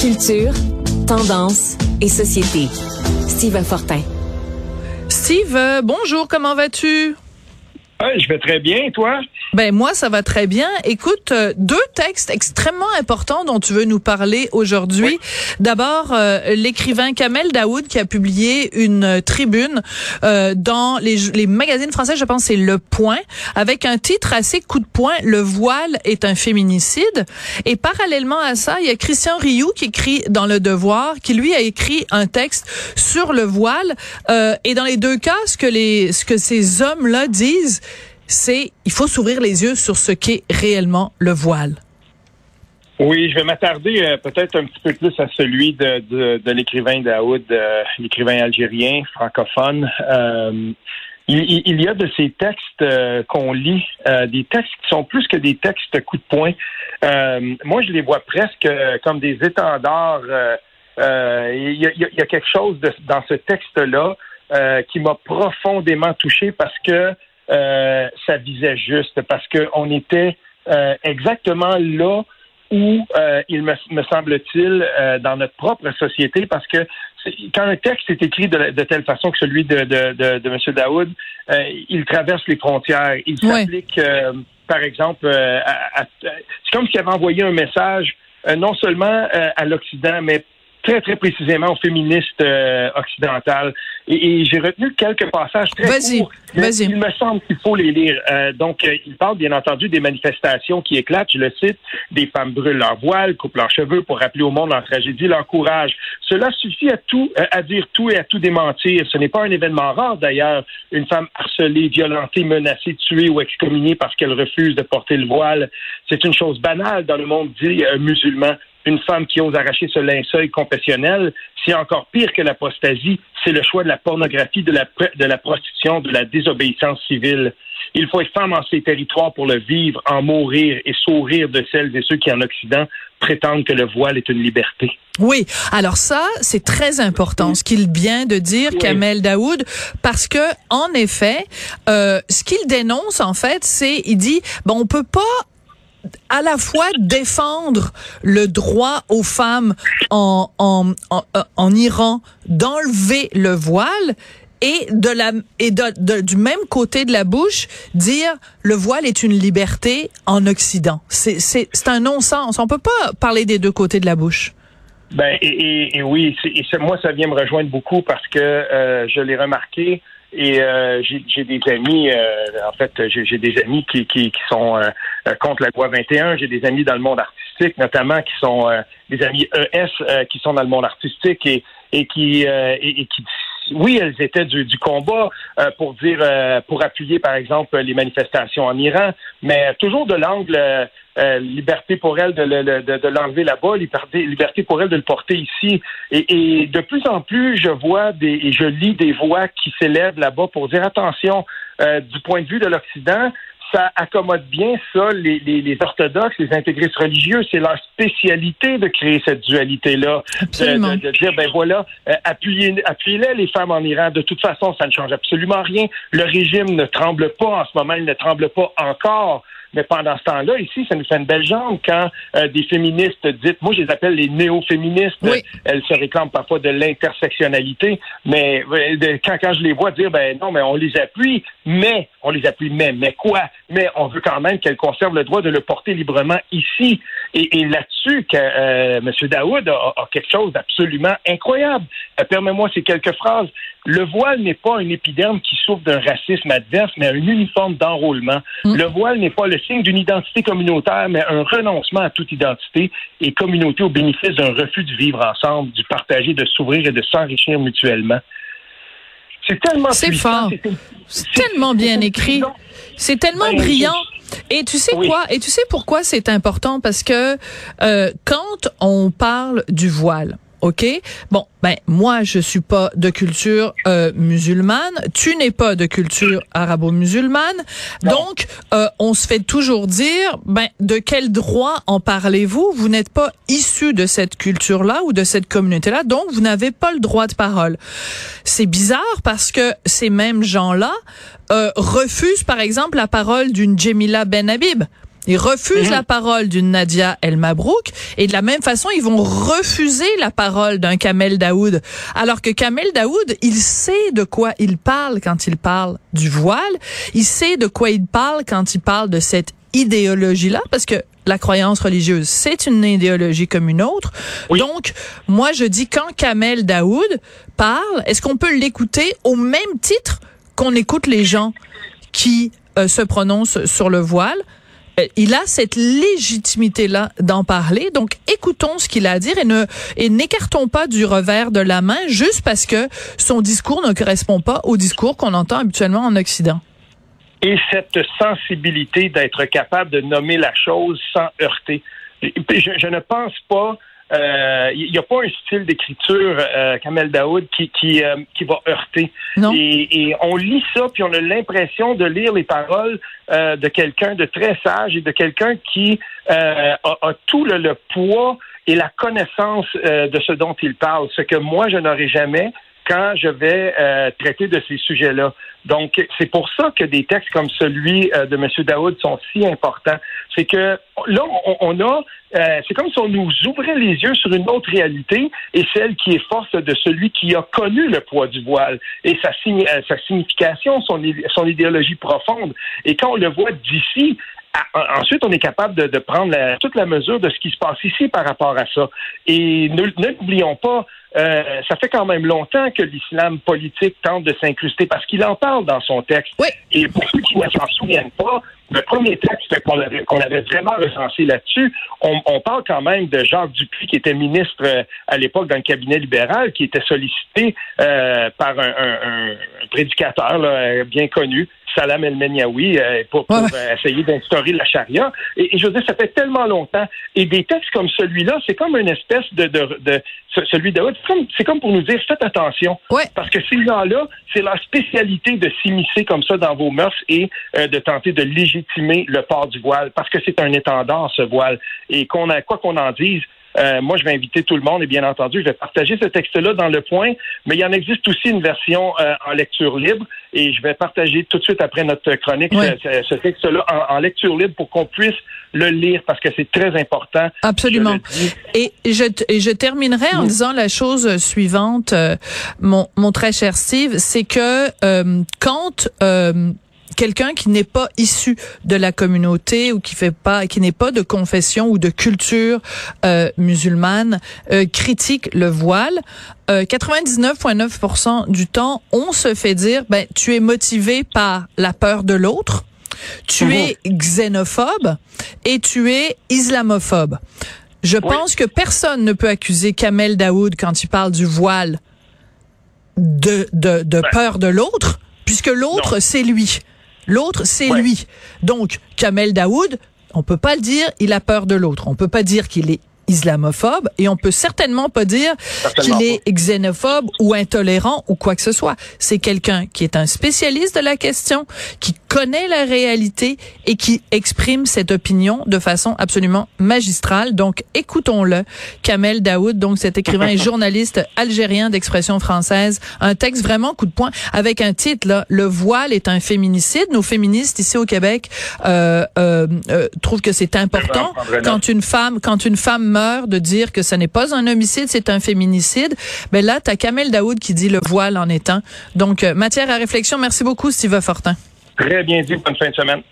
Culture, tendance et société. Steve Fortin. Steve, euh, bonjour, comment vas-tu? Je vais très bien, toi? Ben moi, ça va très bien. Écoute, euh, deux textes extrêmement importants dont tu veux nous parler aujourd'hui. D'abord, euh, l'écrivain Kamel Daoud qui a publié une tribune euh, dans les, les, magazines français, je pense c'est Le Point, avec un titre assez coup de poing, Le voile est un féminicide. Et parallèlement à ça, il y a Christian Rioux qui écrit dans Le Devoir, qui lui a écrit un texte sur le voile. et dans les deux cas, ce que, les, ce que ces hommes-là disent, c'est il faut s'ouvrir les yeux sur ce qu'est réellement le voile. Oui, je vais m'attarder euh, peut-être un petit peu plus à celui de, de, l'écrivain Daoud, euh, l'écrivain algérien, francophone. Euh, il, y a de ces textes qu'on lit, des textes qui sont plus que des textes coup de poing. moi, je les vois presque comme des étendards. Il y, y, a, quelque chose dans ce texte-là qui m'a profondément touché parce que euh, ça visait juste parce qu'on était euh, exactement là où euh, il me, semble-t-il dans notre propre société parce que quand un texte est écrit de, telle façon que celui de, de, de, de M. Daoud, il traverse les frontières. Il s'applique, par exemple, c'est comme s'il avait envoyé un message non seulement à l'Occident, mais très, très précisément aux féministes euh, occidentales. Et, j'ai retenu quelques passages très courts. Vas-y. Il me semble qu'il faut les lire. Euh, donc, euh, il parle bien entendu des manifestations qui éclatent, je le cite, des femmes brûlent leur voile, coupent leurs cheveux pour rappeler au monde leur tragédie, leur courage. Cela suffit à tout, à dire tout et à tout démentir. Ce n'est pas un événement rare d'ailleurs, une femme harcelée, violentée, menacée, tuée ou excommuniée parce qu'elle refuse de porter le voile. C'est une chose banale dans le monde dit musulman une femme qui ose arracher ce linceul confessionnel, c'est encore pire que l'apostasie, c'est le choix de la pornographie, de la, de la prostitution, de la désobéissance civile. Il faut être femme en ces territoires pour le vivre, en mourir et sourire de celles et ceux qui, en Occident, prétendent que le voile est une liberté. Oui, alors ça, c'est très important, ce qu'il vient de dire, Kamel Daoud, parce que, en effet, euh, ce qu'il dénonce, en fait, c'est, il dit, bon, on peut pas à la fois défendre le droit aux femmes en, en, en, Iran d'enlever le voile et de la et de, du même côté de la bouche dire le voile est une liberté en Occident. C'est c'est c'est un non-sens. On peut pas parler des deux côtés de la bouche. Ben et, oui, moi ça vient me rejoindre beaucoup parce que euh, je l'ai remarqué. Et euh, j'ai des amis, euh, en fait, j'ai des amis qui, qui, qui sont euh, contre la loi 21. J'ai des amis dans le monde artistique, notamment qui sont des amis ES qui sont dans le monde artistique et, et qui et, qui oui, elles étaient du, du combat pour dire, pour appuyer, par exemple, les manifestations en Iran, mais toujours de l'angle euh, liberté pour elle de, l'enlever là-bas, liberté, pour elle de le porter ici. Et, et, de plus en plus, je vois des, et je lis des voix qui s'élèvent là-bas pour dire attention, euh, du point de vue de l'Occident, ça accommode bien ça, les, les, les orthodoxes, les intégristes religieux, c'est leur spécialité de créer cette dualité-là, de, de, dire ben voilà, euh, appuyez, appuyez-les les femmes en Iran. De toute façon, ça ne change absolument rien. Le régime ne tremble pas en ce moment, il ne tremble pas encore. Mais pendant ce temps-là, ici, ça nous fait une belle jambe quand euh, des féministes dites, moi je les appelle les néo-féministes, elles se réclament parfois de l'intersectionnalité, mais euh, quand, quand je les vois dire, ben non, mais on les appuie, mais, on les appuie, mais, mais quoi? Mais on veut quand même qu'elles conservent le droit de le porter librement ici. Et, là-dessus, que euh, M. Daoud a, quelque chose d'absolument incroyable. Permets-moi ces quelques phrases. Le voile n'est pas un épiderme qui souffre d'un racisme adverse, mais un uniforme d'enrôlement. Mm. Le voile n'est pas le signe d'une identité communautaire, mais un renoncement à toute identité et communauté au bénéfice d'un refus de vivre ensemble, du partager, de s'ouvrir et de s'enrichir mutuellement. C'est tellement C'est fort. C'est tellement bien écrit. C'est tellement brillant. Et tu sais quoi? Et tu sais pourquoi c'est important? Parce que euh, quand on parle du voile, OK? Bon, ben moi je suis pas de culture euh, musulmane, tu n'es pas de culture arabo-musulmane. Donc euh, on se fait toujours dire ben de quel droit en parlez-vous? Vous, n'êtes pas issu de cette culture-là ou de cette communauté-là, donc vous n'avez pas le droit de parole. C'est bizarre parce que ces mêmes gens-là euh, refusent par exemple la parole d'une Jemila Ben Habib Ils refusent Mhm. la parole d'une Nadia El Mabrouk et de la même façon, ils vont refuser la parole d'un Kamel Daoud. Alors que Kamel Daoud, il sait de quoi il parle quand il parle du voile. Il sait de quoi il parle quand il parle de cette idéologie-là, parce que la croyance religieuse, c'est une idéologie comme une autre. Oui. Donc, moi, je dis quand Kamel Daoud parle, est-ce qu'on peut l'écouter au même titre qu'on écoute les gens qui euh, se prononcent sur le voile? Euh, Il a cette légitimité-là d'en parler. Donc, écoutons ce qu'il a à dire et ne et n'écartons pas du revers de la main juste parce que son discours ne correspond pas au discours qu'on entend habituellement en Occident. et cette sensibilité d'être capable de nommer la chose sans heurter. Je, ne pense pas, il n'y a pas un style d'écriture, euh, Kamel Daoud, qui, qui, euh, qui va heurter. Non? Et, et on lit ça, puis on a l'impression de lire les paroles euh, de quelqu'un de très sage et de quelqu'un qui euh, a, a tout le, le poids et la connaissance euh, de ce dont il parle, ce que moi, je n'aurai jamais quand je vais euh, traiter de ces sujets-là. Donc, c'est pour ça que des textes comme celui euh, de M. Daoud sont si importants. C'est que là, on, a, euh, c'est comme si on nous ouvrait les yeux sur une autre réalité et celle qui est force de celui qui a connu le poids du voile et sa, signi- sa signification, son, idéologie profonde. Et quand on le voit d'ici, ensuite, on est capable de, de prendre la- toute la mesure de ce qui se passe ici par rapport à ça. Et l'oublions pas, euh, ça fait quand même longtemps que l'islam politique tente de s'incruster parce qu'il en parle dans son texte. Oui. Et pour ceux qui ne s'en souviennent pas, le premier texte qu'on avait, vraiment recensé là-dessus, on, on parle quand même de Jacques Dupuis, qui était ministre euh, à l'époque dans le cabinet libéral, qui était sollicité euh, par un, un- un prédicateur là, euh, bien connu, Salam El Menyaoui, euh, pour, pour, Ouais, ouais. euh, essayer d'instaurer la charia. Et, et je veux dire, ça fait tellement longtemps. Et des textes comme celui-là, c'est comme une espèce de, de, de ce- celui de c'est comme, c'est comme pour nous dire faites attention. Ouais. Parce que ces gens-là, c'est leur spécialité de s'immiscer comme ça dans vos mœurs et euh, de tenter de légitimer le port du voile, parce que c'est un étendard, ce voile. Et qu'on a, quoi qu'on en dise, euh, moi, je vais inviter tout le monde et bien entendu, je vais partager ce texte-là dans le point, mais il en existe aussi une version euh, en lecture libre et je vais partager tout de suite après notre chronique ce, texte-là en, en lecture libre pour qu'on puisse le lire parce que c'est très important. Absolument. Je. Et je, et je terminerai en Oui. disant la chose suivante, euh, mon, mon très cher Steve, c'est que euh, quand euh, quelqu'un qui n'est pas issu de la communauté ou qui fait pas, qui n'est pas de confession ou de culture euh, musulmane euh, critique le voile, euh, 99,9% du temps, on se fait dire, ben tu es motivé par la peur de l'autre, tu Mhm. es xénophobe et tu es islamophobe. Je pense que personne ne peut accuser Kamel Daoud quand il parle du voile de, de, de peur de l'autre, puisque l'autre, c'est lui. L'autre, c'est Ouais. lui. Donc, Kamel Daoud, on peut pas le dire, il a peur de l'autre. On peut pas dire qu'il est islamophobe et on peut certainement pas dire qu'il est xénophobe ou intolérant ou quoi que ce soit. C'est quelqu'un qui est un spécialiste de la question, qui connaît la réalité et qui exprime cette opinion de façon absolument magistrale. Donc, écoutons-le. Kamel Daoud, donc cet écrivain et journaliste algérien d'expression française, un texte vraiment coup de poing avec un titre là, le voile est un féminicide. Nos féministes ici au Québec euh, euh, euh, trouvent que c'est important prendre note. quand une femme quand une femme meurt de dire que ce n'est pas un homicide, c'est un féminicide. Ben là, t'as Kamel Daoud qui dit le voile en étant. Donc, euh, matière à réflexion. Merci beaucoup, Steve Fortin. Très bien dit. Bonne fin de semaine.